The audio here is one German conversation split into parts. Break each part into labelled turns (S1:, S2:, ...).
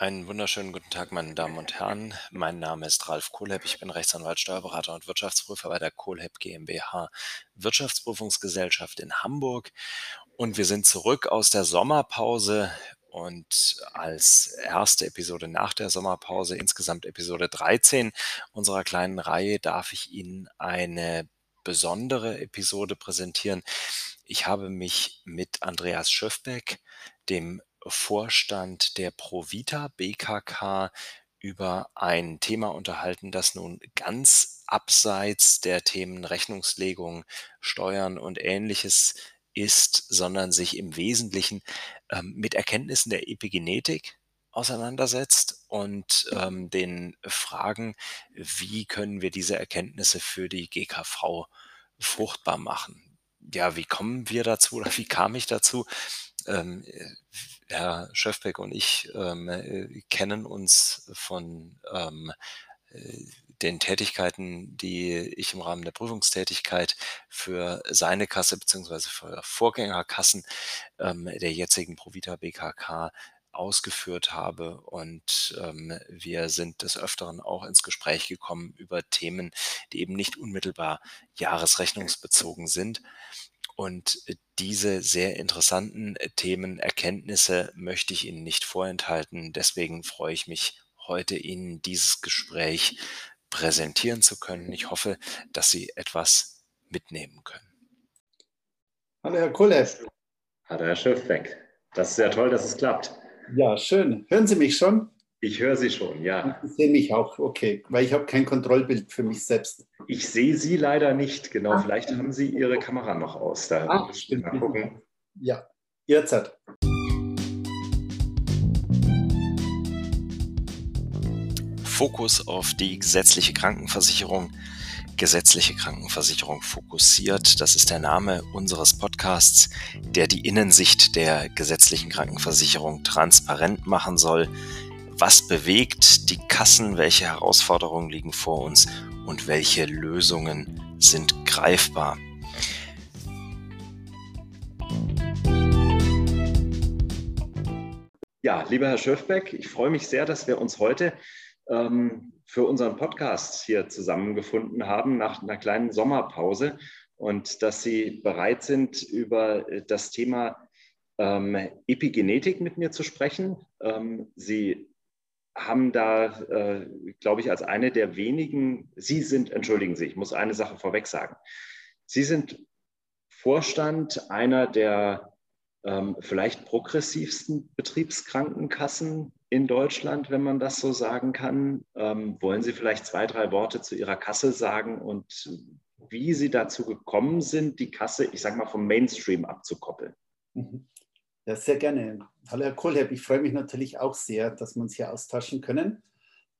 S1: Einen wunderschönen guten Tag, meine Damen und Herren. Mein Name ist Ralf Kohlhepp. Ich bin Rechtsanwalt, Steuerberater und Wirtschaftsprüfer bei der Kohlhepp GmbH Wirtschaftsprüfungsgesellschaft in Hamburg. Und wir sind zurück aus der Sommerpause und als erste Episode nach der Sommerpause, insgesamt Episode 13 unserer kleinen Reihe, darf ich Ihnen eine besondere Episode präsentieren. Ich habe mich mit Andreas Schöfbeck, dem Vorstand der Provita BKK über ein Thema unterhalten, das nun ganz abseits der Themen Rechnungslegung, Steuern und ähnliches ist, sondern sich im Wesentlichen ähm, mit Erkenntnissen der Epigenetik auseinandersetzt und ähm, den Fragen, wie können wir diese Erkenntnisse für die GKV fruchtbar machen. Ja, wie kommen wir dazu oder wie kam ich dazu? Ähm, Herr Schöfbeck und ich ähm, äh, kennen uns von ähm, äh, den Tätigkeiten, die ich im Rahmen der Prüfungstätigkeit für seine Kasse beziehungsweise für Vorgängerkassen ähm, der jetzigen Provita BKK ausgeführt habe. Und ähm, wir sind des Öfteren auch ins Gespräch gekommen über Themen, die eben nicht unmittelbar jahresrechnungsbezogen sind. Und äh, diese sehr interessanten äh, Themen, Erkenntnisse möchte ich Ihnen nicht vorenthalten. Deswegen freue ich mich heute Ihnen dieses Gespräch präsentieren zu können. Ich hoffe, dass Sie etwas mitnehmen können.
S2: Hallo Herr Kulev.
S3: Hallo Herr Schöfbeck. Das ist ja toll, dass es klappt.
S2: Ja, schön. Hören Sie mich schon?
S3: Ich höre Sie schon, ja.
S2: Ich sehe mich auch, okay, weil ich habe kein Kontrollbild für mich selbst.
S3: Ich sehe Sie leider nicht, genau. Ah. Vielleicht haben Sie Ihre Kamera noch aus.
S2: Da ah, stimmt. Mal gucken. Ja, jetzt hat.
S1: Fokus auf die gesetzliche Krankenversicherung. Gesetzliche Krankenversicherung fokussiert. Das ist der Name unseres Podcasts, der die Innensicht der gesetzlichen Krankenversicherung transparent machen soll was bewegt die Kassen, welche Herausforderungen liegen vor uns und welche Lösungen sind greifbar.
S3: Ja, lieber Herr Schöfbeck, ich freue mich sehr, dass wir uns heute ähm, für unseren Podcast hier zusammengefunden haben nach einer kleinen Sommerpause und dass Sie bereit sind, über das Thema ähm, Epigenetik mit mir zu sprechen. Ähm, Sie haben da, äh, glaube ich, als eine der wenigen, Sie sind, entschuldigen Sie, ich muss eine Sache vorweg sagen. Sie sind Vorstand einer der ähm, vielleicht progressivsten Betriebskrankenkassen in Deutschland, wenn man das so sagen kann. Ähm, wollen Sie vielleicht zwei, drei Worte zu Ihrer Kasse sagen und wie Sie dazu gekommen sind, die Kasse, ich sage mal, vom Mainstream abzukoppeln?
S2: Mhm. Ja, sehr gerne. Hallo Herr Kohlherr, ich freue mich natürlich auch sehr, dass wir uns hier austauschen können.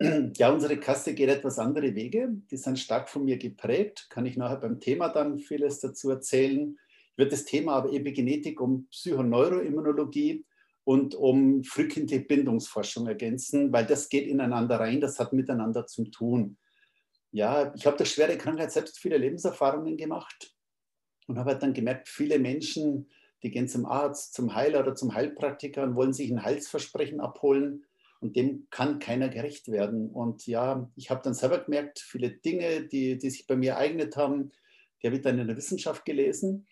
S2: Ja, unsere Kasse geht etwas andere Wege. Die sind stark von mir geprägt. Kann ich nachher beim Thema dann vieles dazu erzählen. Ich werde das Thema aber Epigenetik um Psychoneuroimmunologie und um frühkindliche Bindungsforschung ergänzen, weil das geht ineinander rein, das hat miteinander zu tun. Ja, ich habe durch schwere Krankheit selbst viele Lebenserfahrungen gemacht und habe halt dann gemerkt, viele Menschen die gehen zum Arzt, zum Heiler oder zum Heilpraktiker und wollen sich ein Heilsversprechen abholen und dem kann keiner gerecht werden. Und ja, ich habe dann selber gemerkt, viele Dinge, die, die sich bei mir ereignet haben, die habe ich dann in der Wissenschaft gelesen.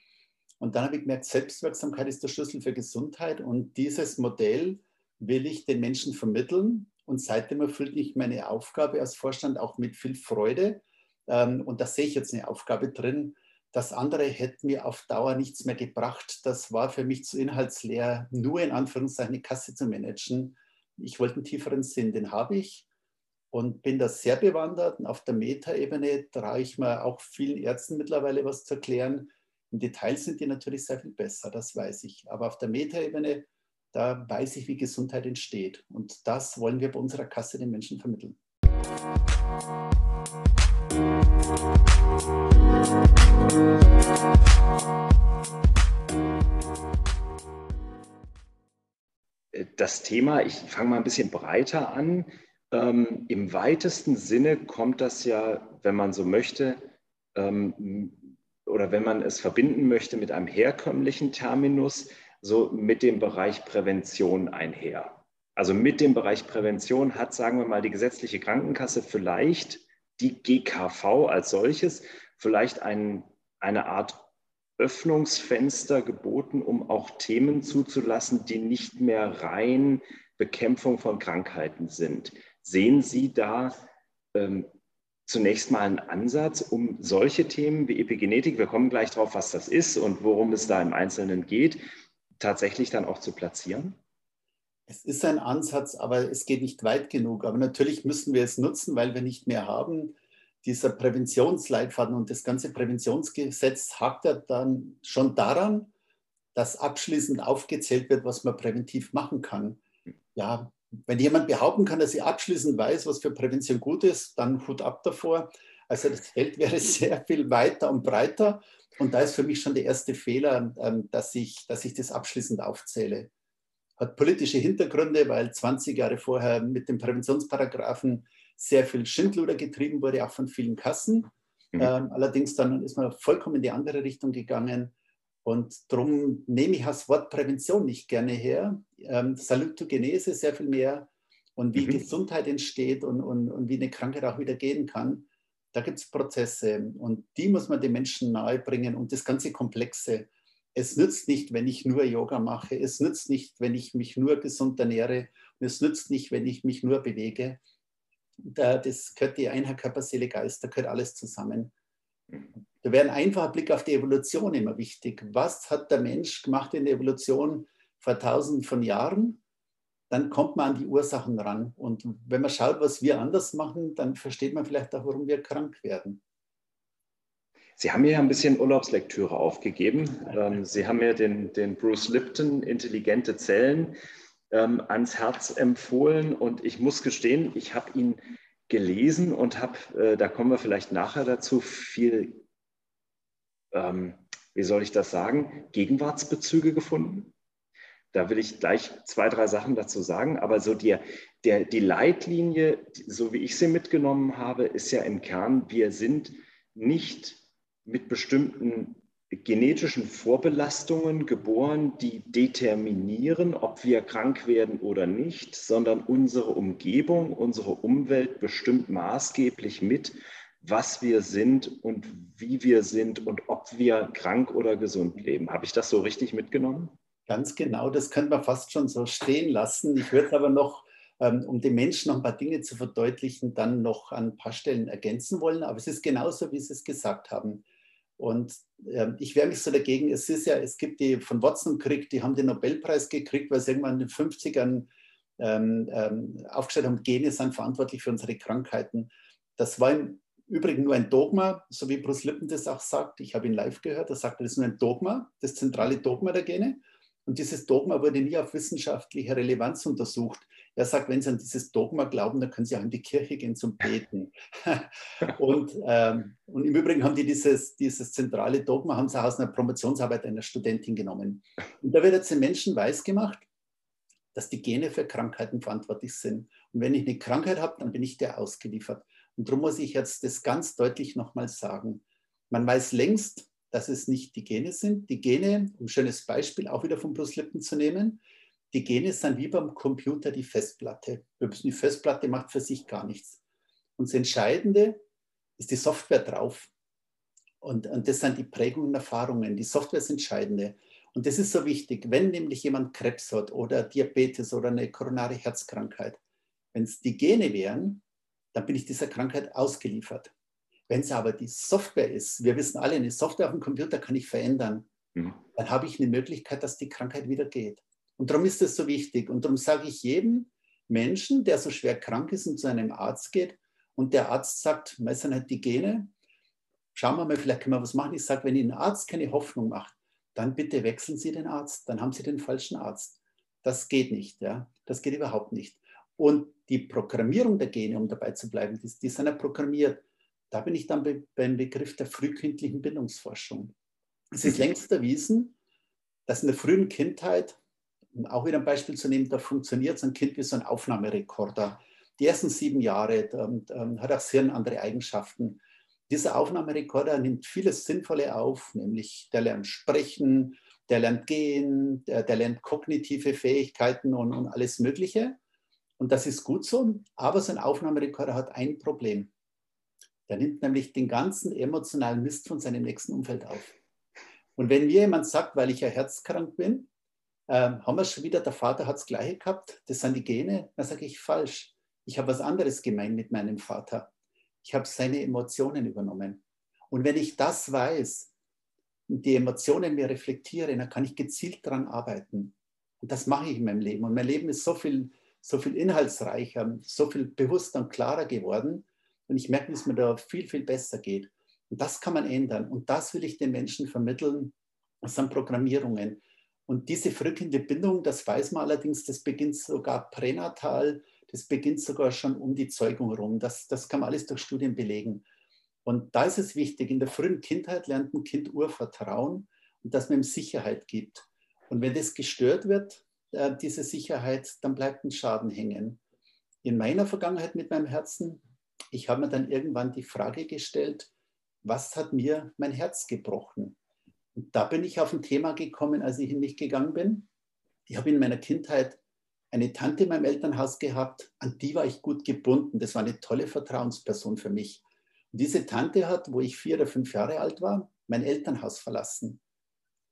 S2: Und dann habe ich gemerkt, Selbstwirksamkeit ist der Schlüssel für Gesundheit und dieses Modell will ich den Menschen vermitteln. Und seitdem erfüllt mich meine Aufgabe als Vorstand auch mit viel Freude. Ähm, und da sehe ich jetzt eine Aufgabe drin, das andere hätte mir auf Dauer nichts mehr gebracht. Das war für mich zu inhaltsleer, nur in Anführungszeichen eine Kasse zu managen. Ich wollte einen tieferen Sinn, den habe ich und bin da sehr bewandert. Und auf der Metaebene traue ich mir auch vielen Ärzten mittlerweile was zu erklären. Im Detail sind die natürlich sehr viel besser, das weiß ich. Aber auf der Metaebene, da weiß ich, wie Gesundheit entsteht. Und das noch wir bei unserer Kasse den Menschen vermitteln.
S3: Das Thema, ich fange mal ein bisschen breiter an. Ähm, Im weitesten Sinne kommt das ja, wenn man so möchte, ähm, oder wenn man es verbinden möchte mit einem herkömmlichen Terminus, so mit dem Bereich Prävention einher.
S1: Also mit dem Bereich Prävention hat, sagen wir mal, die gesetzliche Krankenkasse vielleicht die GKV als solches vielleicht ein, eine Art Öffnungsfenster geboten, um auch Themen zuzulassen, die nicht mehr rein Bekämpfung von Krankheiten sind. Sehen Sie da ähm, zunächst mal einen Ansatz, um solche Themen wie Epigenetik, wir kommen gleich drauf, was das ist und worum es da im Einzelnen geht, tatsächlich dann auch zu platzieren?
S2: Es ist ein Ansatz, aber es geht nicht weit genug. Aber natürlich müssen wir es nutzen, weil wir nicht mehr haben. Dieser Präventionsleitfaden und das ganze Präventionsgesetz hakt ja dann schon daran, dass abschließend aufgezählt wird, was man präventiv machen kann. Ja, wenn jemand behaupten kann, dass er abschließend weiß, was für Prävention gut ist, dann Hut ab davor. Also das Feld wäre sehr viel weiter und breiter. Und da ist für mich schon der erste Fehler, ähm, dass ich, dass ich das abschließend aufzähle hat politische Hintergründe, weil 20 Jahre vorher mit dem Präventionsparagraphen sehr viel Schindluder getrieben wurde, auch von vielen Kassen. Mhm. Ähm, allerdings dann ist man vollkommen in die andere Richtung gegangen. Und darum nehme ich das Wort Prävention nicht gerne her. Ähm, Salutogenese sehr viel mehr und wie mhm. Gesundheit entsteht und, und, und wie eine Krankheit auch wieder gehen kann. Da gibt es Prozesse und die muss man den Menschen nahebringen und das ganze Komplexe. Es nützt nicht, wenn ich nur Yoga mache. Es nützt nicht, wenn ich mich nur gesund ernähre. Es nützt nicht, wenn ich mich nur bewege. das gehört die Einheit Körper, Seele, Geist, da gehört alles zusammen. Da wäre ein einfacher Blick auf die Evolution immer wichtig. Was hat der Mensch gemacht in der Evolution vor tausenden von Jahren? Dann kommt man an die Ursachen ran. Und wenn man schaut, was wir anders machen, dann versteht man vielleicht auch, warum wir krank werden.
S1: Sie haben mir ja ein bisschen Urlaubslektüre aufgegeben. Ähm, Sie haben mir den, den Bruce Lipton, Intelligente Zellen, ähm, ans Herz empfohlen. Und ich muss gestehen, ich habe ihn gelesen und habe, äh, da kommen wir vielleicht nachher dazu, viel, ähm, wie soll ich das sagen, Gegenwartsbezüge gefunden. Da will ich gleich zwei, drei Sachen dazu sagen. Aber so die, der, die Leitlinie, so wie ich sie mitgenommen habe, ist ja im Kern, wir sind nicht mit bestimmten genetischen Vorbelastungen geboren, die determinieren, ob wir krank werden oder nicht, sondern unsere Umgebung, unsere Umwelt bestimmt maßgeblich mit, was wir sind und wie wir sind und ob wir krank oder gesund leben. Habe ich das so richtig mitgenommen?
S2: Ganz genau, das könnte man fast schon so stehen lassen. Ich würde aber noch, ähm, um den Menschen noch ein paar Dinge zu verdeutlichen, dann noch an ein paar Stellen ergänzen wollen. Aber es ist genauso, wie Sie es gesagt haben. Und äh, ich wehre mich so dagegen. Es ist ja, es gibt die von Watson gekriegt, die haben den Nobelpreis gekriegt, weil sie irgendwann in den 50ern ähm, ähm, aufgestellt haben, Gene sind verantwortlich für unsere Krankheiten. Das war im Übrigen nur ein Dogma, so wie Bruce Lippen das auch sagt. Ich habe ihn live gehört, er sagte, das ist nur ein Dogma, das zentrale Dogma der Gene. Und dieses Dogma wurde nie auf wissenschaftliche Relevanz untersucht. Er sagt, wenn Sie an dieses Dogma glauben, dann können Sie auch in die Kirche gehen zum Beten. und, ähm, und im Übrigen haben die dieses, dieses zentrale Dogma, haben sie aus einer Promotionsarbeit einer Studentin genommen. Und da wird jetzt den Menschen weisgemacht, dass die Gene für Krankheiten verantwortlich sind. Und wenn ich eine Krankheit habe, dann bin ich der ausgeliefert. Und darum muss ich jetzt das ganz deutlich nochmal sagen. Man weiß längst, dass es nicht die Gene sind. Die Gene, um ein schönes Beispiel auch wieder von Bruce Lipton zu nehmen, die Gene sind wie beim Computer die Festplatte. Die Festplatte macht für sich gar nichts. Und das Entscheidende ist die Software drauf. Und, und das sind die Prägungen und Erfahrungen. Die Software ist entscheidende. Und das ist so wichtig, wenn nämlich jemand Krebs hat oder Diabetes oder eine koronare Herzkrankheit, wenn es die Gene wären, dann bin ich dieser Krankheit ausgeliefert. Wenn es aber die Software ist, wir wissen alle, eine Software auf dem Computer kann ich verändern, mhm. dann habe ich eine Möglichkeit, dass die Krankheit wieder geht. Und darum ist es so wichtig. Und darum sage ich jedem Menschen, der so schwer krank ist und zu einem Arzt geht und der Arzt sagt, meistens halt die Gene, schauen wir mal, vielleicht können wir was machen. Ich sage, wenn Ihnen ein Arzt keine Hoffnung macht, dann bitte wechseln Sie den Arzt, dann haben Sie den falschen Arzt. Das geht nicht, ja. Das geht überhaupt nicht. Und die Programmierung der Gene, um dabei zu bleiben, die, die sind ja programmiert. Da bin ich dann be beim Begriff der frühkindlichen Bindungsforschung. Es ist längst erwiesen, dass in der frühen Kindheit um auch wieder ein Beispiel zu nehmen, da funktioniert so ein Kind wie so ein Aufnahmerekorder. Die ersten sieben Jahre ähm, hat das Hirn andere Eigenschaften. Dieser Aufnahmerekorder nimmt vieles Sinnvolle auf, nämlich der lernt sprechen, der lernt gehen, der, der lernt kognitive Fähigkeiten und, und alles Mögliche. Und das ist gut so, aber so ein Aufnahmerekorder hat ein Problem. Der nimmt nämlich den ganzen emotionalen Mist von seinem nächsten Umfeld auf. Und wenn mir jemand sagt, weil ich ja herzkrank bin, äh, haben wir schon wieder, der Vater hat das Gleiche gehabt, das sind die Gene, dann sage ich falsch. Ich habe was anderes gemeint mit meinem Vater. Ich habe seine Emotionen übernommen. Und wenn ich das weiß und die Emotionen mir reflektiere, dann kann ich gezielt daran arbeiten. Und das mache ich in meinem Leben. Und mein Leben ist so viel, so viel inhaltsreicher, so viel bewusster und klarer geworden. Und ich merke, es mir da viel, viel besser geht. Und das kann man ändern. Und das will ich den Menschen vermitteln. Das sind Programmierungen. Und diese frückende Bindung, das weiß man allerdings, das beginnt sogar pränatal, das beginnt sogar schon um die Zeugung herum. Das, das kann man alles durch Studien belegen. Und da ist es wichtig, in der frühen Kindheit lernt ein Kind Urvertrauen und dass man ihm Sicherheit gibt. Und wenn das gestört wird, äh, diese Sicherheit, dann bleibt ein Schaden hängen. In meiner Vergangenheit mit meinem Herzen, ich habe mir dann irgendwann die Frage gestellt, was hat mir mein Herz gebrochen? Und da bin ich auf ein Thema gekommen, als ich in mich gegangen bin. Ich habe in meiner Kindheit eine Tante in meinem Elternhaus gehabt, an die war ich gut gebunden. Das war eine tolle Vertrauensperson für mich. Und diese Tante hat, wo ich vier oder fünf Jahre alt war, mein Elternhaus verlassen.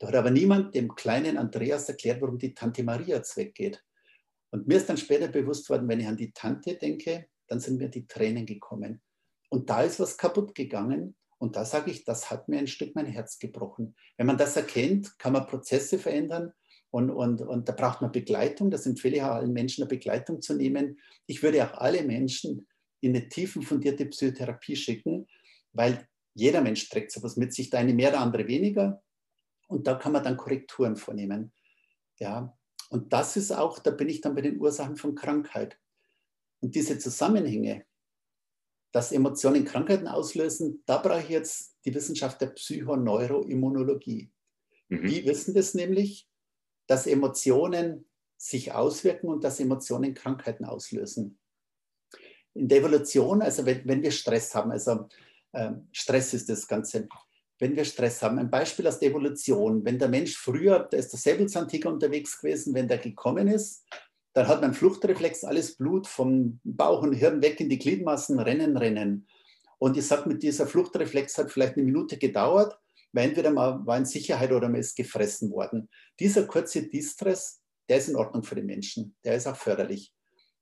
S2: Da hat aber niemand dem kleinen Andreas erklärt, warum die Tante Maria jetzt weggeht. Und mir ist dann später bewusst worden, wenn ich an die Tante denke, dann sind mir die Tränen gekommen. Und da ist was kaputt gegangen. Und da sage ich, das hat mir ein Stück mein Herz gebrochen. Wenn man das erkennt, kann man Prozesse verändern. Und, und, und da braucht man Begleitung. Das empfehle ich auch allen Menschen, eine Begleitung zu nehmen. Ich würde auch alle Menschen in eine tiefenfundierte Psychotherapie schicken, weil jeder Mensch trägt sowas mit sich, der eine mehr, der andere weniger. Und da kann man dann Korrekturen vornehmen. Ja, und das ist auch, da bin ich dann bei den Ursachen von Krankheit. Und diese Zusammenhänge, dass Emotionen Krankheiten auslösen, da brauche ich jetzt die Wissenschaft der Psychoneuroimmunologie. Mhm. Die wissen das nämlich, dass Emotionen sich auswirken und dass Emotionen Krankheiten auslösen. In der Evolution, also wenn, wenn wir Stress haben, also äh, Stress ist das Ganze, wenn wir Stress haben. Ein Beispiel aus der Evolution. Wenn der Mensch früher, da ist der Säbelzahntiger unterwegs gewesen, wenn der gekommen ist, dann hat man Fluchtreflex, alles Blut vom Bauch und Hirn weg in die Gliedmaßen, rennen, rennen. Und ich sage, mit dieser Fluchtreflex hat vielleicht eine Minute gedauert, weil entweder man war in Sicherheit oder man ist gefressen worden. Dieser kurze Distress, der ist in Ordnung für den Menschen, der ist auch förderlich.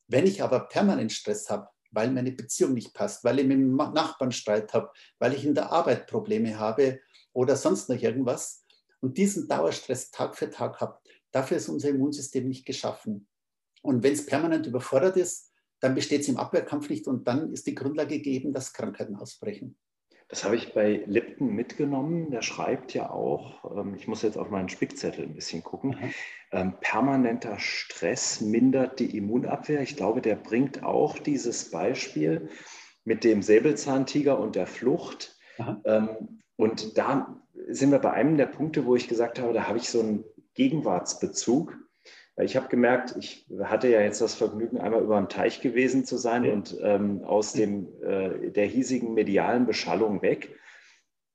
S2: Wenn ich aber permanent Stress habe, weil meine Beziehung nicht passt, weil ich mit dem Nachbarn Streit habe, weil ich in der Arbeit Probleme habe oder sonst noch irgendwas und diesen Dauerstress Tag für Tag habe, dafür ist unser Immunsystem nicht geschaffen. Und wenn es permanent überfordert ist, dann besteht es im Abwehrkampf nicht und dann ist die Grundlage gegeben, dass Krankheiten ausbrechen.
S1: Das habe ich bei Lipton mitgenommen. Der schreibt ja auch, ähm, ich muss jetzt auf meinen Spickzettel ein bisschen gucken, ähm, permanenter Stress mindert die Immunabwehr. Ich glaube, der bringt auch dieses Beispiel mit dem Säbelzahntiger und der Flucht. Ähm, und da sind wir bei einem der Punkte, wo ich gesagt habe, da habe ich so einen Gegenwartsbezug. Ich habe gemerkt, ich hatte ja jetzt das Vergnügen, einmal über den Teich gewesen zu sein ja. und ähm, aus dem, äh, der hiesigen medialen Beschallung weg.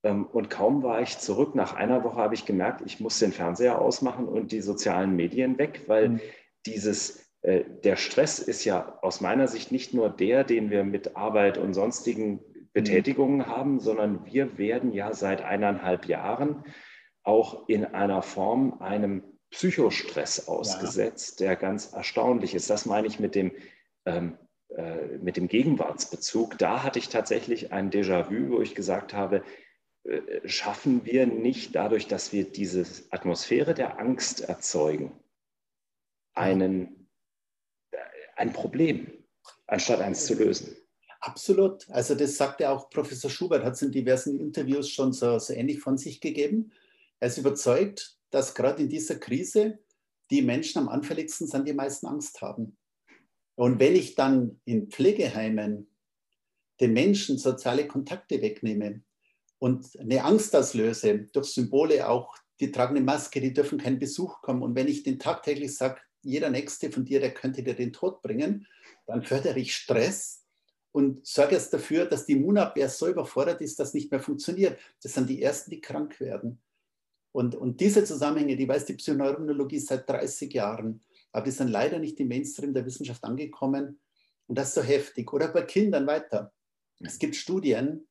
S1: Ähm, und kaum war ich zurück, nach einer Woche habe ich gemerkt, ich muss den Fernseher ausmachen und die sozialen Medien weg, weil mhm. dieses, äh, der Stress ist ja aus meiner Sicht nicht nur der, den wir mit Arbeit und sonstigen Betätigungen mhm. haben, sondern wir werden ja seit eineinhalb Jahren auch in einer Form einem Psychostress ausgesetzt, ja. der ganz erstaunlich ist. Das meine ich mit dem, ähm, äh, mit dem Gegenwartsbezug. Da hatte ich tatsächlich ein Déjà-vu, wo ich gesagt habe, äh, schaffen wir nicht dadurch, dass wir diese Atmosphäre der Angst erzeugen, einen, äh, ein Problem, anstatt eins zu lösen.
S2: Absolut. Also das sagte auch Professor Schubert, hat es in diversen Interviews schon so, so ähnlich von sich gegeben. Er ist überzeugt, dass gerade in dieser Krise die Menschen am anfälligsten sind, die meisten Angst haben. Und wenn ich dann in Pflegeheimen den Menschen soziale Kontakte wegnehme und eine Angst auslöse, durch Symbole auch, die tragen eine Maske, die dürfen keinen Besuch kommen. Und wenn ich den tagtäglich sage, jeder Nächste von dir, der könnte dir den Tod bringen, dann fördere ich Stress und sorge jetzt dafür, dass die Immunabwehr so überfordert ist, dass nicht mehr funktioniert. Das sind die Ersten, die krank werden. Und, und diese Zusammenhänge, die weiß die Psychoneuroimmunologie seit 30 Jahren. aber die sind leider nicht im Mainstream der Wissenschaft angekommen. Und das ist so heftig. Oder bei Kindern weiter. Es gibt Studien,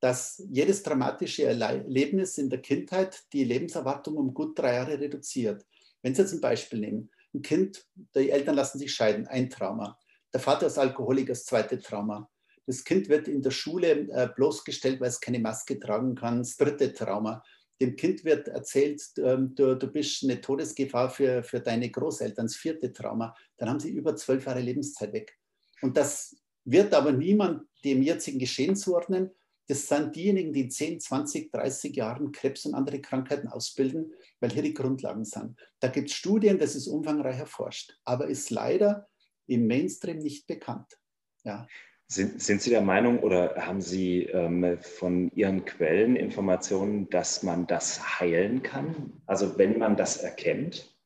S2: dass jedes dramatische Erlebnis in der Kindheit die Lebenserwartung um gut drei Jahre reduziert. Wenn Sie jetzt ein Beispiel nehmen, ein Kind, die Eltern lassen sich scheiden, ein Trauma. Der Vater ist Alkoholiker, das zweite Trauma. Das Kind wird in der Schule äh, bloßgestellt, weil es keine Maske tragen kann, das dritte Trauma. Dem Kind wird erzählt, ähm, du, du bist eine Todesgefahr für, für deine Großeltern, das vierte Trauma. Dann haben sie über zwölf Jahre Lebenszeit weg. Und das wird aber niemand dem jetzigen Geschehen zuordnen. Das sind diejenigen, die in 10, 20, 30 Jahren Krebs und andere Krankheiten ausbilden, weil hier die Grundlagen sind. Da gibt es Studien, das ist umfangreich erforscht, aber ist leider im Mainstream nicht bekannt. Ja.
S1: Sind, sind Sie der Meinung oder haben Sie ähm, von Ihren Quellen Informationen, dass man das heilen kann? Also wenn man das erkennt?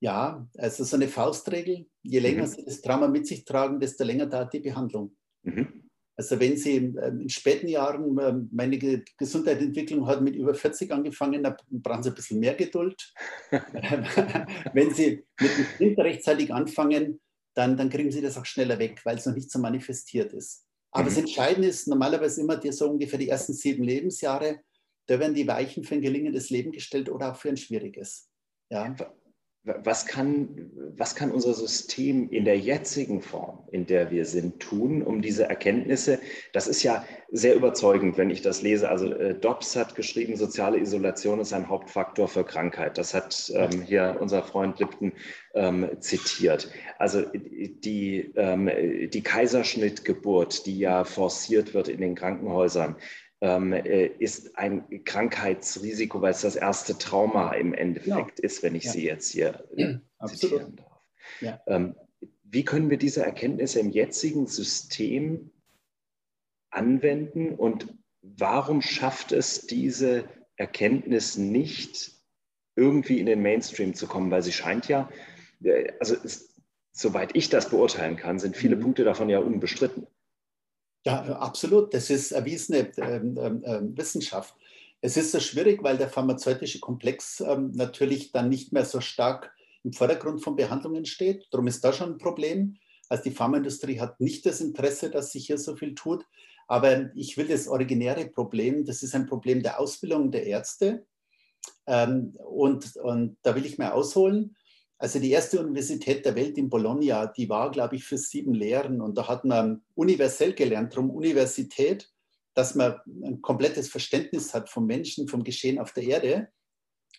S2: Ja, also so eine Faustregel. Je länger mhm. Sie das Trauma mit sich tragen, desto länger dauert die Behandlung. Mhm. Also wenn Sie ähm, in späten Jahren, ähm, meine Gesundheitsentwicklung hat mit über 40 angefangen, da brauchen Sie ein bisschen mehr Geduld. wenn Sie mit dem Kind rechtzeitig anfangen, dann, dann kriegen Sie das auch schneller weg, weil es noch nicht so manifestiert ist. Aber mhm. das Entscheidende ist normalerweise immer die, so ungefähr die ersten sieben Lebensjahre, da werden die Weichen für ein gelingendes Leben gestellt oder auch für ein schwieriges. Ja
S1: was kann, was kann unser System in der jetzigen Form, in der wir sind, tun, um diese Erkenntnisse, das ist ja sehr überzeugend, wenn ich das lese. Also äh, Dobbs hat geschrieben, soziale Isolation ist ein Hauptfaktor für Krankheit. Das hat ähm, hier unser Freund Lipton ähm, zitiert. Also die, ähm, die Kaiserschnittgeburt, die ja forciert wird in den Krankenhäusern, ist ein Krankheitsrisiko, weil es das erste Trauma im Endeffekt ja. ist, wenn ich ja. Sie jetzt hier ja, zitieren darf. Ähm, wie können wir diese Erkenntnisse im jetzigen System anwenden und warum schafft es diese Erkenntnis nicht, irgendwie in den Mainstream zu kommen? Weil sie scheint ja, äh, also ist, soweit ich das beurteilen kann, sind viele mhm. Punkte davon ja unbestritten.
S2: Ja, absolut. Das ist erwiesene ähm, ähm, ähm, Wissenschaft. Es ist so schwierig, weil der pharmazeutische Komplex ähm, natürlich dann nicht mehr so stark im Vordergrund von Behandlungen steht. Darum ist da schon ein Problem. Also die Pharmaindustrie hat nicht das Interesse, dass sich hier so viel tut. Aber ich will das originäre Problem, das ist ein Problem der Ausbildung der Ärzte. Ähm, und, und da will ich mehr ausholen. Also die erste Universität der Welt in Bologna, die war, glaube ich, für sieben Lehren. Und da hat man universell gelernt, darum Universität, dass man ein komplettes Verständnis hat vom Menschen, vom Geschehen auf der Erde.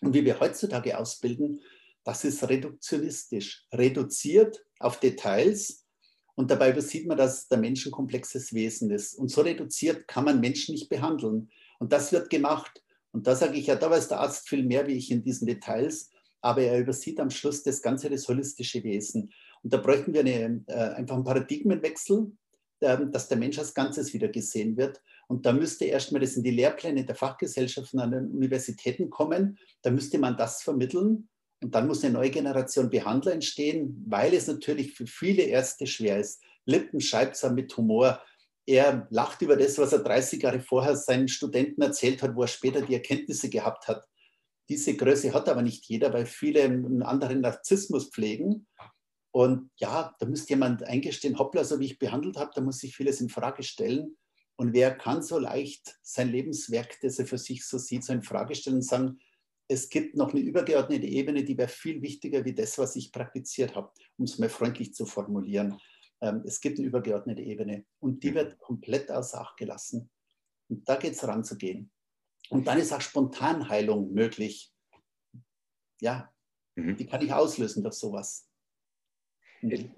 S2: Und wie wir heutzutage ausbilden, das ist reduktionistisch, reduziert auf Details. Und dabei übersieht man, dass der Mensch ein komplexes Wesen ist. Und so reduziert kann man Menschen nicht behandeln. Und das wird gemacht. Und da sage ich ja, da weiß der Arzt viel mehr wie ich in diesen Details aber er übersieht am Schluss das ganze, das holistische Wesen. Und da bräuchten wir eine, äh, einfach einen Paradigmenwechsel, äh, dass der Mensch als Ganzes wieder gesehen wird. Und da müsste erstmal das in die Lehrpläne der Fachgesellschaften an den Universitäten kommen. Da müsste man das vermitteln. Und dann muss eine neue Generation Behandler entstehen, weil es natürlich für viele Ärzte schwer ist. Lippen schreibt mit Humor. Er lacht über das, was er 30 Jahre vorher seinen Studenten erzählt hat, wo er später die Erkenntnisse gehabt hat. Diese Größe hat aber nicht jeder, weil viele einen anderen Narzissmus pflegen. Und ja, da müsste jemand eingestehen, hoppla, so wie ich behandelt habe, da muss sich vieles in Frage stellen. Und wer kann so leicht sein Lebenswerk, das er für sich so sieht, so in Frage stellen und sagen, es gibt noch eine übergeordnete Ebene, die wäre viel wichtiger wie das, was ich praktiziert habe, um es mal freundlich zu formulieren. Ähm, es gibt eine übergeordnete Ebene und die wird komplett außer Acht gelassen. Und da geht es ranzugehen. Und dann ist auch Spontanheilung möglich. Ja, mhm. die kann ich auslösen durch sowas.
S1: Mhm.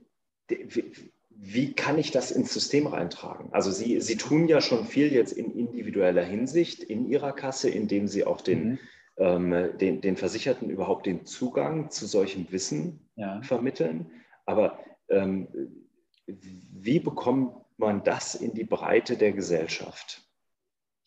S1: Wie kann ich das ins System reintragen? Also Sie, Sie tun ja schon viel jetzt in individueller Hinsicht in Ihrer Kasse, indem Sie auch den, mhm. ähm, den, den Versicherten überhaupt den Zugang zu solchem Wissen ja. vermitteln. Aber ähm, wie bekommt man das in die Breite der Gesellschaft?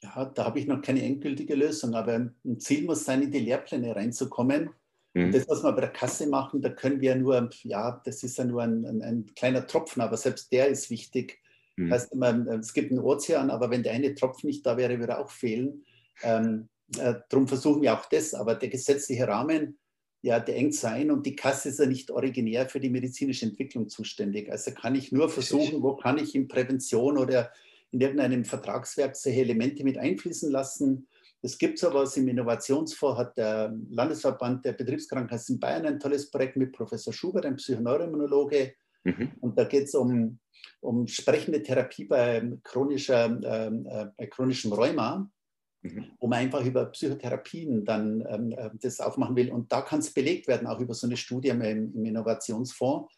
S2: Ja, da habe ich noch keine endgültige Lösung, aber ein Ziel muss sein, in die Lehrpläne reinzukommen. Mhm. Das, was wir bei der Kasse machen, da können wir nur, ja, das ist ja nur ein, ein, ein kleiner Tropfen, aber selbst der ist wichtig. Mhm. Heißt, man, es gibt einen Ozean, aber wenn der eine Tropfen nicht da wäre, würde er auch fehlen. Ähm, äh, darum versuchen wir auch das, aber der gesetzliche Rahmen, ja, der engt sein und die Kasse ist ja nicht originär für die medizinische Entwicklung zuständig. Also kann ich nur versuchen, wo kann ich in Prävention oder in irgendeinem Vertragswerk solche Elemente mit einfließen lassen. Es gibt sowas im Innovationsfonds, hat der Landesverband der Betriebskrankenkassen in Bayern ein tolles Projekt mit Professor Schubert, ein Psychoneuroimmunologe. Mhm. Und da geht es um, um sprechende Therapie bei, chronischer, ähm, äh, bei chronischem Rheuma mhm. wo man einfach über Psychotherapien dann ähm, äh, das aufmachen will. Und da kann es belegt werden, auch über so eine Studie im, im Innovationsfonds.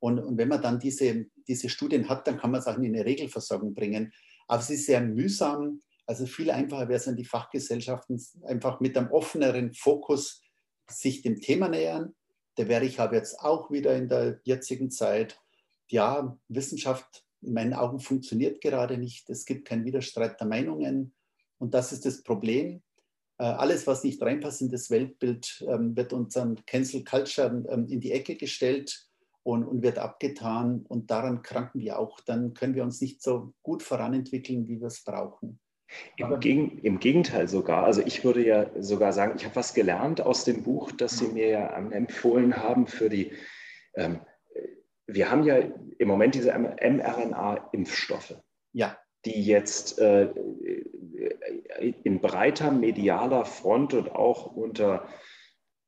S2: Und, und, wenn man dann diese, diese Studien hat, dann kann man es auch in eine Regelversorgung bringen. Aber es ist sehr mühsam. Also viel einfacher wäre es, wenn die Fachgesellschaften einfach mit einem offeneren Fokus sich dem Thema nähern. Der wäre ich habe jetzt auch wieder in der jetzigen Zeit, ja, Wissenschaft in meinen Augen funktioniert gerade nicht. Es gibt keinen Widerstreit der Meinungen. Und das ist das Problem. Äh, alles, was nicht reinpasst in das Weltbild, ähm, wird unserem Cancel Culture ähm, in die Ecke gestellt und, und wird abgetan. Und daran kranken wir auch. Dann können wir uns nicht so gut voranentwickeln, wie wir es brauchen.
S1: Im, Gegen, Im, Gegenteil sogar. Also ich würde ja sogar sagen, ich habe was gelernt aus dem Buch, das Sie mir ja empfohlen haben für die. Ähm, wir haben ja im Moment diese mRNA-Impfstoffe. Ja. Die jetzt äh, in breiter medialer Front und auch unter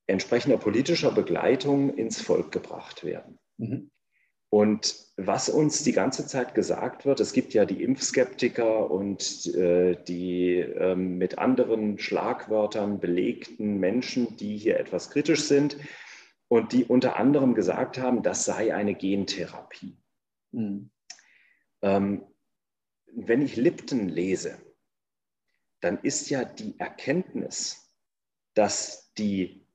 S1: entsprechender politischer Begleitung ins Volk gebracht werden. Mhm. Und was uns die ganze Zeit gesagt wird, es gibt ja die Impfskeptiker und äh, die äh, mit anderen Schlagwörtern belegten Menschen, die hier etwas kritisch sind und die unter anderem gesagt haben, das sei eine Gentherapie. Mhm. Ähm, wenn ich Lipton lese, dann ist ja die Erkenntnis, dass die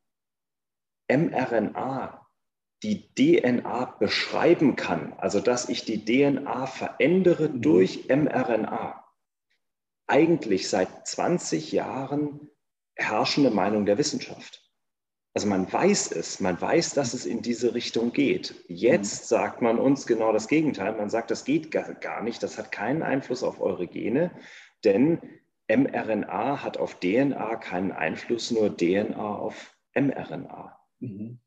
S1: mRNA die DNA beschreiben kann, also dass ich die DNA verändere mhm. durch mRNA, eigentlich seit 20 Jahren herrschende Meinung der Wissenschaft. Also man weiß es, man weiß, dass es in diese Richtung geht. Jetzt mhm. sagt man uns genau das Gegenteil. Man sagt, das geht gar nicht, das hat keinen Einfluss auf eure Gene, denn mRNA hat auf DNA keinen Einfluss, nur DNA auf mRNA. Mhm.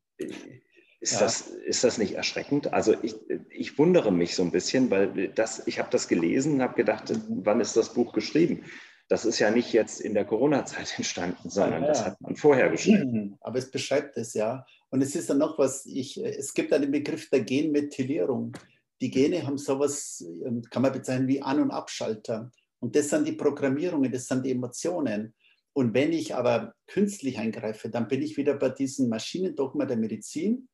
S1: Ist, ja. das, ist das nicht erschreckend? Also ich, ich wundere mich so ein bisschen, weil das, ich habe das gelesen und habe gedacht, wann ist das Buch geschrieben? Das ist ja nicht jetzt in der Corona-Zeit entstanden, sondern ja, das hat man vorher geschrieben.
S2: Aber es beschreibt es ja. Und es ist dann noch was, ich, es gibt einen Begriff der Genmethylierung. Die Gene haben sowas, ähm, kann man bezeichnen wie An- und Abschalter. Und das sind die Programmierungen, das sind die Emotionen. Und wenn ich aber künstlich eingreife, dann bin ich wieder bei diesem Maschinendogma der Medizin.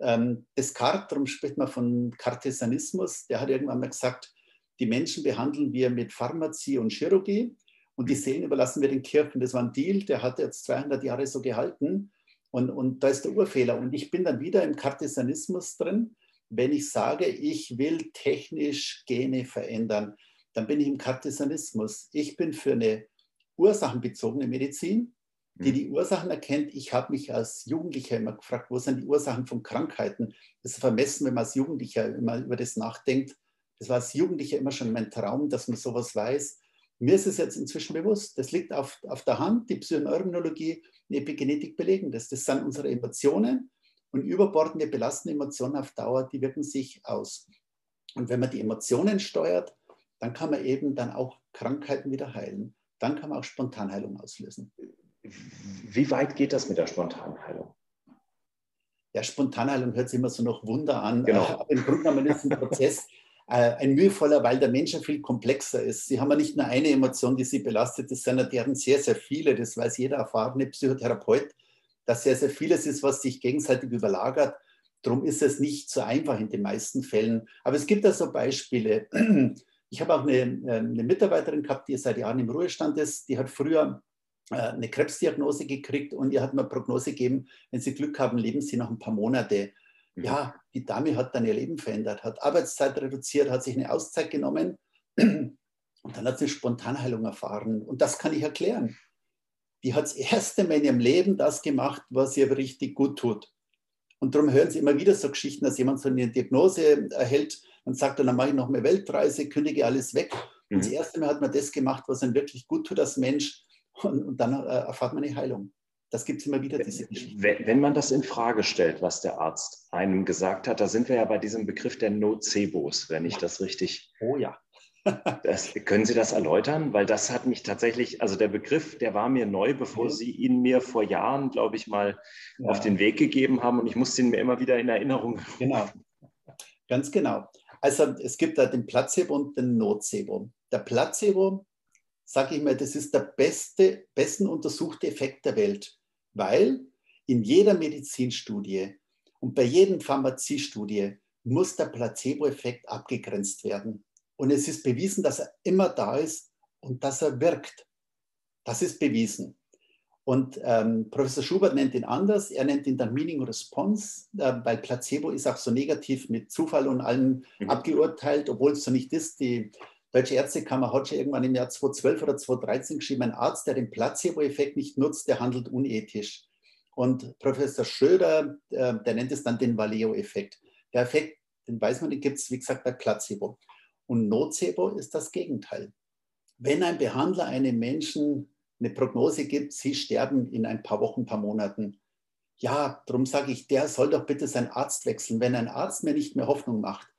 S2: Ähm, Descartes, darum spricht man von Cartesianismus, der hat irgendwann mal gesagt, die Menschen behandeln wir mit Pharmazie und Chirurgie und die Seelen überlassen wir den Kirchen. Das war ein Deal, der hat jetzt 200 Jahre so gehalten und, und da ist der Urfehler. Und ich bin dann wieder im Cartesianismus drin, wenn ich sage, ich will technisch Gene verändern dann bin ich im Kartesianismus. Ich bin für eine ursachenbezogene Medizin, die die Ursachen erkennt. Ich habe mich als Jugendlicher immer gefragt, wo sind die Ursachen von Krankheiten? Das ist vermessen, wenn man als Jugendlicher immer über das nachdenkt. Das war als Jugendlicher immer schon mein Traum, dass man sowas weiß. Mir ist es jetzt inzwischen bewusst, das liegt auf, auf der Hand, die Psychoneuroimmunologie und Epigenetik belegen das. Das sind unsere Emotionen und überbordende belastende Emotionen auf Dauer, die wirken sich aus. Und wenn man die Emotionen steuert, dann kann man eben dann auch Krankheiten wieder heilen. Dann kann man auch Spontanheilung auslösen.
S1: Wie weit geht das mit der Spontanheilung?
S2: Ja, Spontanheilung hört sich immer so noch Wunder an. Genau. Aber im Grunde genommen ist ein Prozess äh, ein mühevoller, weil der Mensch ja viel komplexer ist. Sie haben ja nicht nur eine Emotion, die sie belastet, das sind ja deren sehr, sehr viele. Das weiß jeder erfahrene Psychotherapeut, dass sehr, sehr vieles ist, was sich gegenseitig überlagert. Darum ist es nicht so einfach in den meisten Fällen. Aber es gibt da so Beispiele. Ich habe auch eine, äh, eine, Mitarbeiterin gehabt, die seit Jahren im Ruhestand ist. Die hat früher eine Krebsdiagnose gekriegt und ihr hat mir Prognose gegeben, wenn Sie Glück haben, leben Sie noch ein paar Monate. Mhm. Ja, die Dame hat dann ihr Leben verändert, hat Arbeitszeit reduziert, hat sich eine Auszeit genommen und dann hat sie eine Spontanheilung erfahren. Und das kann ich erklären. Die hat das erste Mal in ihrem Leben das gemacht, was ihr richtig gut tut. Und darum hören Sie immer wieder so Geschichten, dass jemand so eine Diagnose erhält und sagt dann, mache ich noch eine Weltreise, kündige alles weg. Mhm. Und das erste Mal hat man das gemacht, was einem wirklich gut tut als Mensch. Und, und dann äh, erfahrt man eine Heilung. Das gibt es immer wieder, diese
S1: Geschichten. Wenn man das in Frage stellt, was der Arzt einem gesagt hat, da sind wir ja bei diesem Begriff der Nocebos, wenn ich das richtig.
S2: Oh ja.
S1: das, können Sie das erläutern? Weil das hat mich tatsächlich, also der Begriff, der war mir neu, bevor okay. Sie ihn mir vor Jahren, glaube ich, mal ja. auf den Weg gegeben haben und ich musste ihn mir immer wieder in Erinnerung.
S2: Genau, ganz genau. Also es gibt da den Placebo und den Nocebo. Der Placebo, sage ich mal, das ist der beste, besten untersuchte Effekt der Welt, weil in jeder Medizinstudie und bei jedem Pharmaziestudie muss der Placebo-Effekt abgegrenzt werden. Und es ist bewiesen, dass er immer da ist und dass er wirkt. Das ist bewiesen. Und ähm, Professor Schubert nennt ihn anders. Er nennt ihn dann Meaning Response, äh, weil Placebo ist auch so negativ mit Zufall und allem mhm. abgeurteilt, obwohl es so nicht ist. Die Deutsche Ärztekammer hat schon irgendwann im Jahr 2012 oder 2013 geschrieben, ein Arzt, der den Placebo-Effekt nicht nutzt, der handelt unethisch. Und Professor Schröder, äh, der nennt es dann den Valeo-Effekt. Der Effekt, den weiß man, den gibt es, wie gesagt, bei Placebo. Und Nocebo ist das Gegenteil. Wenn ein Behandler einem Menschen eine Prognose gibt, sie sterben in ein paar Wochen, ein paar Monaten, ja, darum sage ich, der soll doch bitte seinen Arzt wechseln. Wenn ein Arzt mir nicht mehr Hoffnung macht,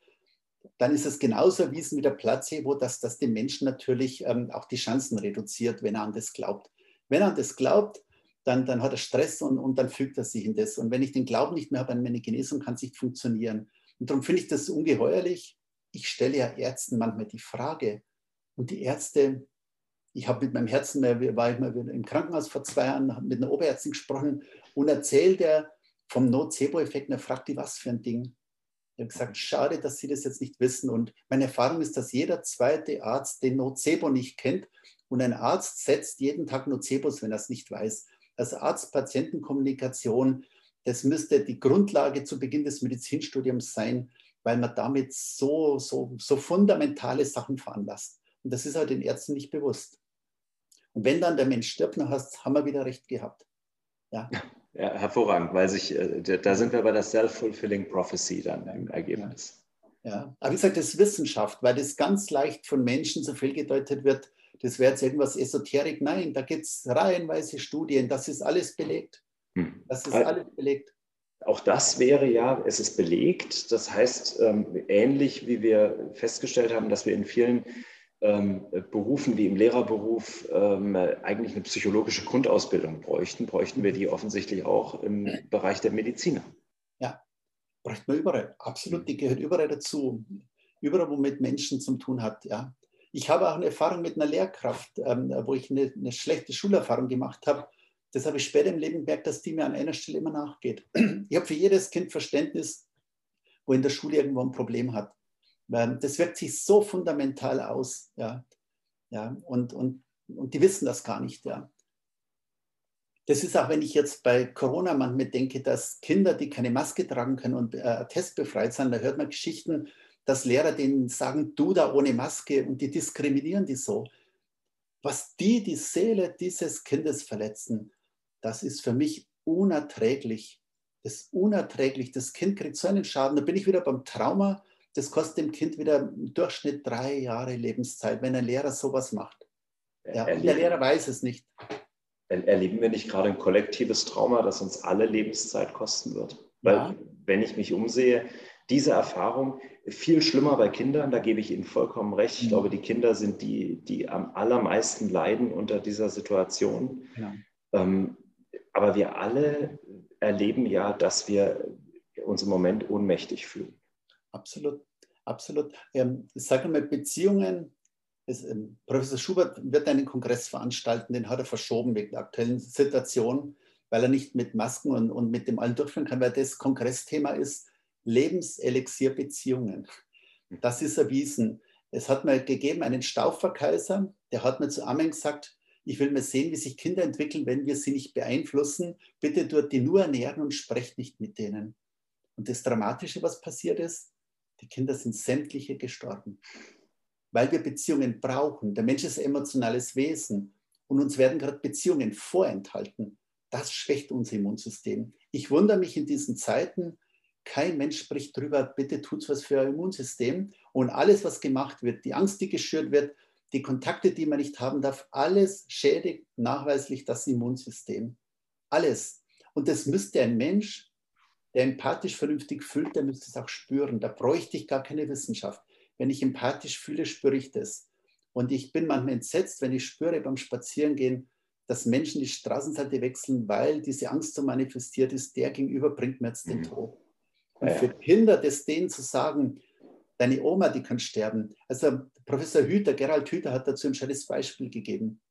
S2: dann ist es genauso erwiesen wie der Placebo, dass das dem Menschen natürlich ähm, auch die Chancen reduziert, wenn er an das glaubt. Wenn er an das glaubt, dann, dann hat er Stress und, und dann fügt er sich in das. Und wenn ich den Glauben nicht mehr habe an meine Genesung, kann es nicht funktionieren. Und darum finde ich das ungeheuerlich. Ich stelle ja Ärzten manchmal die Frage. Und die Ärzte, ich habe mit meinem Herzen, war ich mal im Krankenhaus vor zwei Jahren, habe mit einer Oberärztin gesprochen und erzählt er vom Nocebo-Effekt. Und er fragt die, was für ein Ding. Ich habe gesagt, schade, dass Sie das jetzt nicht wissen. Und meine Erfahrung ist, dass jeder zweite Arzt den Nocebo nicht kennt. Und ein Arzt setzt jeden Tag Nocebos, wenn er es nicht weiß. Also Arzt-Patienten-Kommunikation, das müsste die Grundlage zu Beginn des Medizinstudiums sein, weil man damit so, so, so fundamentale Sachen veranlasst. Und das ist halt den Ärzten nicht bewusst. Und wenn dann der Mensch stirbt, dann hast, haben wir wieder recht gehabt.
S1: Ja. ja hervorragend, weil sich, äh, da sind wir bei der Self-Fulfilling Prophecy dann im Ergebnis.
S2: Ja, aber wie gesagt, das ist Wissenschaft, weil das ganz leicht von Menschen so viel gedeutet wird, das wäre jetzt irgendwas Esoterik. Nein, da gibt es reihenweise Studien, das ist alles belegt. Hm. Das ist alles belegt.
S1: Auch das wäre ja, es ist belegt. Das heißt, ähm, ähnlich wie wir festgestellt haben, dass wir in vielen ähm, Berufen wie im Lehrerberuf ähm, eigentlich eine psychologische Grundausbildung bräuchten, bräuchten wir die offensichtlich auch im Bereich der Mediziner.
S2: Ja, bräuchten wir überall. Absolut, die gehört überall dazu. Überall, wo mit Menschen zu tun hat. Ja. Ich habe auch eine Erfahrung mit einer Lehrkraft, ähm, wo ich eine, eine, schlechte Schulerfahrung gemacht habe. Das habe ich später im Leben gemerkt, dass die mir an einer Stelle immer nachgeht. Ich habe für jedes Kind Verständnis, wo in der Schule irgendwo ein Problem hat. Ähm, das wirkt sich so fundamental aus. Ja, ja, und, und, und die wissen das gar nicht. Ja. Das ist auch, wenn ich jetzt bei Corona manchmal denke, dass Kinder, die keine Maske tragen können und äh, testbefreit sind, da hört man Geschichten, dass Lehrer denen sagen, du da ohne Maske und die diskriminieren die so. Was die die Seele dieses Kindes verletzen, das ist für mich unerträglich. Das ist unerträglich. Das Kind kriegt so einen Schaden. Da bin ich wieder beim Trauma. Das kostet dem Kind wieder im Durchschnitt drei Jahre Lebenszeit, wenn ein Lehrer sowas macht. Ja, und der Lehrer weiß es nicht.
S1: Erleben wir nicht gerade ein kollektives Trauma, das uns alle Lebenszeit kosten wird? Weil, ja. wenn ich mich umsehe, diese Erfahrung viel schlimmer bei Kindern, da gebe ich Ihnen vollkommen recht. Ich mhm. glaube, die Kinder sind die, die am allermeisten leiden unter dieser Situation. Ja. Ähm, aber wir alle erleben ja, dass wir uns im Moment ohnmächtig fühlen.
S2: Absolut, absolut. Ähm, sage mal, Beziehungen, es, ähm, Professor Schubert wird einen Kongress veranstalten, den hat er verschoben wegen der aktuellen Situation, weil er nicht mit Masken und, und mit dem allen durchführen kann, weil das Kongressthema ist, Lebenselixier-Beziehungen. Das ist erwiesen. Es hat mal gegeben einen Staufverkaiser, der hat mir zu Amen gesagt, ich will mal sehen, wie sich Kinder entwickeln, wenn wir sie nicht beeinflussen. Bitte dort die nur ernähren und sprecht nicht mit denen. Und das Dramatische, was passiert ist, die Kinder sind sämtliche gestorben, weil wir Beziehungen brauchen. Der Mensch ist ein emotionales Wesen und uns werden gerade Beziehungen vorenthalten. Das schwächt unser Immunsystem. Ich wundere mich in diesen Zeiten, kein Mensch spricht darüber, bitte tut was für euer Immunsystem. Und alles, was gemacht wird, die Angst, die geschürt wird, die Kontakte, die man nicht haben darf, alles schädigt nachweislich das Immunsystem. Alles. Und das müsste ein Mensch, der empathisch vernünftig fühlt, der müsste es auch spüren. Da bräuchte ich gar keine Wissenschaft. Wenn ich empathisch fühle, spüre ich das. Und ich bin manchmal entsetzt, wenn ich spüre beim Spazierengehen, dass Menschen die Straßenseite wechseln, weil diese Angst so manifestiert ist, der gegenüber bringt mir jetzt den mhm. Tod. Und für Kinder, das denen zu sagen, deine Oma, die kann sterben. Also Professor Hüter, Gerald Hüter hat dazu ein schönes Beispiel gegeben.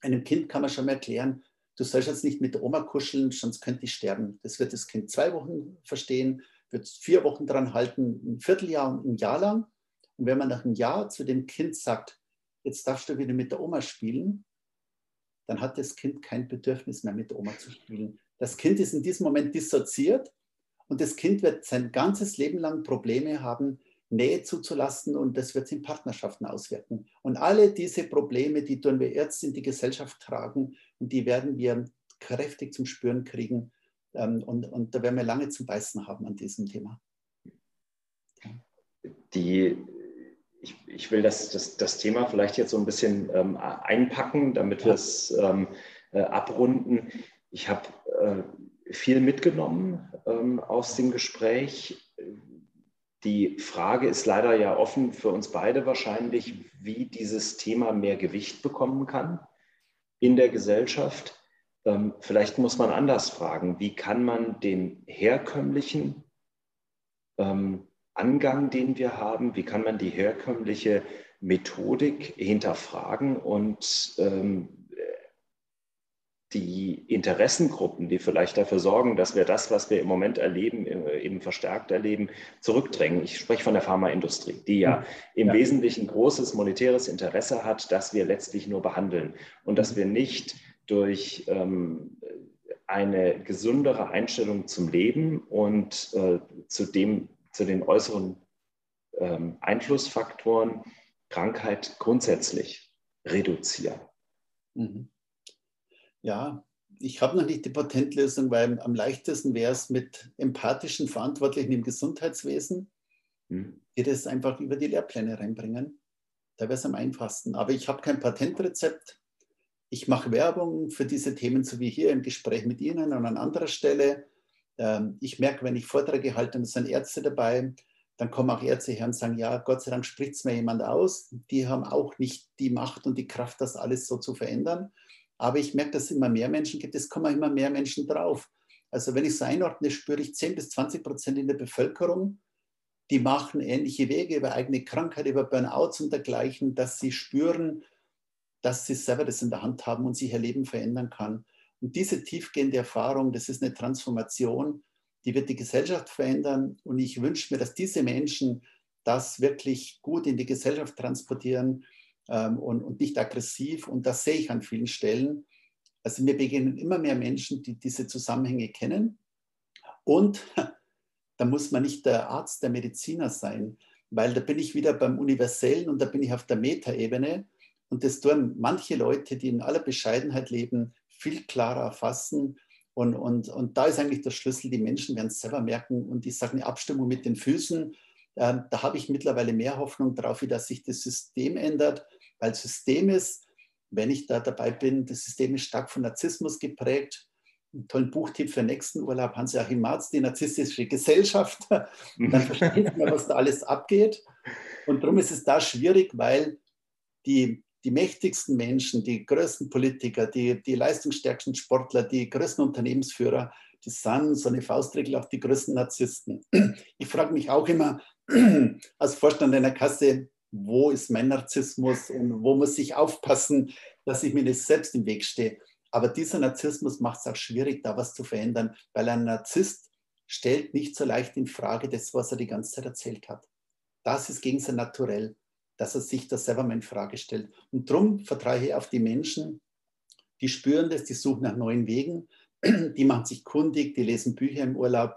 S2: Einem Kind kann man schon mal erklären, du sollst jetzt nicht mit der Oma kuscheln, sonst könnte ich sterben. Das wird das Kind zwei Wochen verstehen, wird vier Wochen dran halten, ein Vierteljahr und ein Jahr lang. Und wenn man nach einem Jahr zu dem Kind sagt, jetzt darfst du wieder mit der Oma spielen, dann hat das Kind kein Bedürfnis mehr mit der Oma zu spielen. Das Kind ist in diesem Moment dissoziiert und das Kind wird sein ganzes Leben lang Probleme haben, Nähe zuzulassen und das wird sich in Partnerschaften auswirken. Und alle diese Probleme, die tun wir Ärzte in die Gesellschaft tragen und die werden wir kräftig zum Spüren kriegen. Ähm, und, und da werden wir lange zum Beißen haben an diesem Thema.
S1: Die, ich, ich will das, das, das Thema vielleicht jetzt so ein bisschen ähm, einpacken, damit wir es ähm, äh, abrunden. Ich habe äh, viel mitgenommen ähm, aus dem Gespräch die Frage ist leider ja offen für uns beide wahrscheinlich, wie dieses Thema mehr Gewicht bekommen kann in der Gesellschaft. Ähm, vielleicht muss man anders fragen, wie kann man den herkömmlichen ähm, Angang, den wir haben, wie kann man die herkömmliche Methodik hinterfragen und ähm, die Interessengruppen, die vielleicht dafür sorgen, dass wir das, was wir im Moment erleben, äh, eben verstärkt erleben, zurückdrängen. Ich spreche von der Pharmaindustrie, die ja hm. im ja. Wesentlichen großes monetäres Interesse hat, dass wir letztlich nur behandeln und dass hm. wir nicht durch ähm, eine gesündere Einstellung zum Leben und äh, zu, dem, zu den äußeren ähm, Einflussfaktoren Krankheit grundsätzlich reduzieren. Mhm.
S2: Ja, ich habe noch nicht die Patentlösung, weil am leichtesten wäre es mit empathischen Verantwortlichen im Gesundheitswesen, mhm. die das einfach über die Lehrpläne reinbringen. Da wäre es am einfachsten. Aber ich habe kein Patentrezept. Ich mache Werbung für diese Themen, so wie hier im Gespräch mit Ihnen und an anderer Stelle. Ähm, ich merke, wenn ich Vorträge halte und es sind Ärzte dabei, dann kommen auch Ärzte her und sagen, ja, Gott sei Dank spricht es mir jemand aus. Die haben auch nicht die Macht und die Kraft, das alles so zu verändern. Aber ich merke, dass es immer mehr Menschen gibt. Es kommen immer mehr Menschen drauf. Also wenn ich es einordne, spüre ich 10 bis 20 Prozent in der Bevölkerung, die machen ähnliche Wege über eigene Krankheit, über Burnouts und dergleichen, dass sie spüren, dass sie selber das in der Hand haben und sich ihr Leben verändern kann. Und diese tiefgehende Erfahrung, das ist eine Transformation, die wird die Gesellschaft verändern. Und ich wünsche mir, dass diese Menschen das wirklich gut in die Gesellschaft transportieren ähm, und, und nicht aggressiv. Und das sehe ich an vielen Stellen. Also mir begegnen immer mehr Menschen, die diese Zusammenhänge kennen. Und da muss man nicht der Arzt, der Mediziner sein, weil da bin ich wieder beim Universellen und da bin ich auf der Metaebene. Und das tun manche Leute, die in aller Bescheidenheit leben, viel klarer erfassen. Und, und, und da ist eigentlich der Schlüssel, die Menschen werden es selber merken. Und ich sage eine Abstimmung mit den Füßen, da habe ich mittlerweile mehr Hoffnung drauf, wie dass sich das System ändert weil System ist, wenn ich da dabei bin, das System ist stark von Narzissmus geprägt. Ein tollen Buchtipp für nächsten Urlaub, Hans-Joachim Marz, die narzisstische Gesellschaft. Dann versteht man, was da alles abgeht. Und darum ist es da schwierig, weil die, die mächtigsten Menschen, die größten Politiker, die, die leistungsstärksten Sportler, die größten Unternehmensführer, die sind so eine Faustregel auch die größten Narzissten. Ich frage mich auch immer als Vorstand einer Kasse, wo ist mein Narzissmus und wo muss ich aufpassen, dass ich mir nicht selbst im Weg stehe. Aber dieser Narzissmus macht es auch schwierig, da was zu verändern, weil ein Narzisst stellt nicht so leicht in Frage das, was er die ganze Zeit erzählt hat. Das ist gegen sein Naturell, dass er sich das selber mal in Frage stellt. Und darum vertraue ich auf die Menschen, die spüren das, die suchen nach neuen Wegen, die machen sich kundig, die lesen Bücher im Urlaub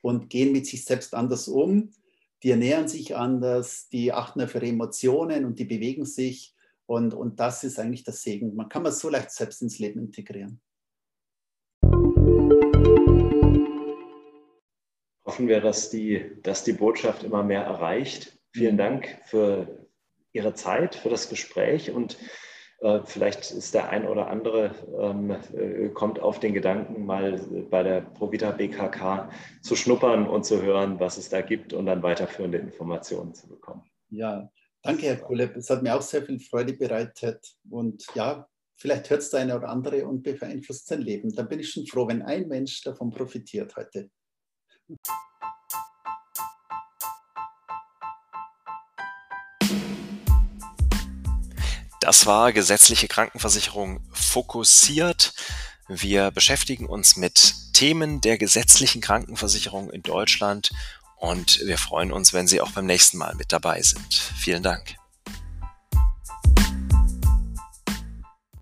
S2: und gehen mit sich selbst anders um die ernähren sich anders, die achten auf ihre Emotionen und die bewegen sich. Und, und das ist eigentlich das Segen. Man kann man so leicht selbst ins Leben integrieren.
S1: Hoffen wir, dass die, dass die Botschaft immer mehr erreicht. Vielen Dank für Ihre Zeit, für das Gespräch und vielleicht ist der ein oder andere, ähm, äh, kommt auf den Gedanken, mal bei der Provita BKK zu schnuppern und zu hören, was es da gibt und dann weiterführende Informationen zu bekommen.
S2: Ja, danke, Herr Kuleb. Es hat mir auch sehr viel Freude bereitet. Und ja, vielleicht hört es der eine oder andere und beeinflusst sein Leben. Dann bin ich schon froh, wenn ein Mensch davon profitiert heute.
S4: Das war gesetzliche Krankenversicherung fokussiert. Wir beschäftigen uns mit Themen der gesetzlichen Krankenversicherung in Deutschland und wir freuen uns, wenn Sie auch beim nächsten Mal mit dabei sind. Vielen Dank.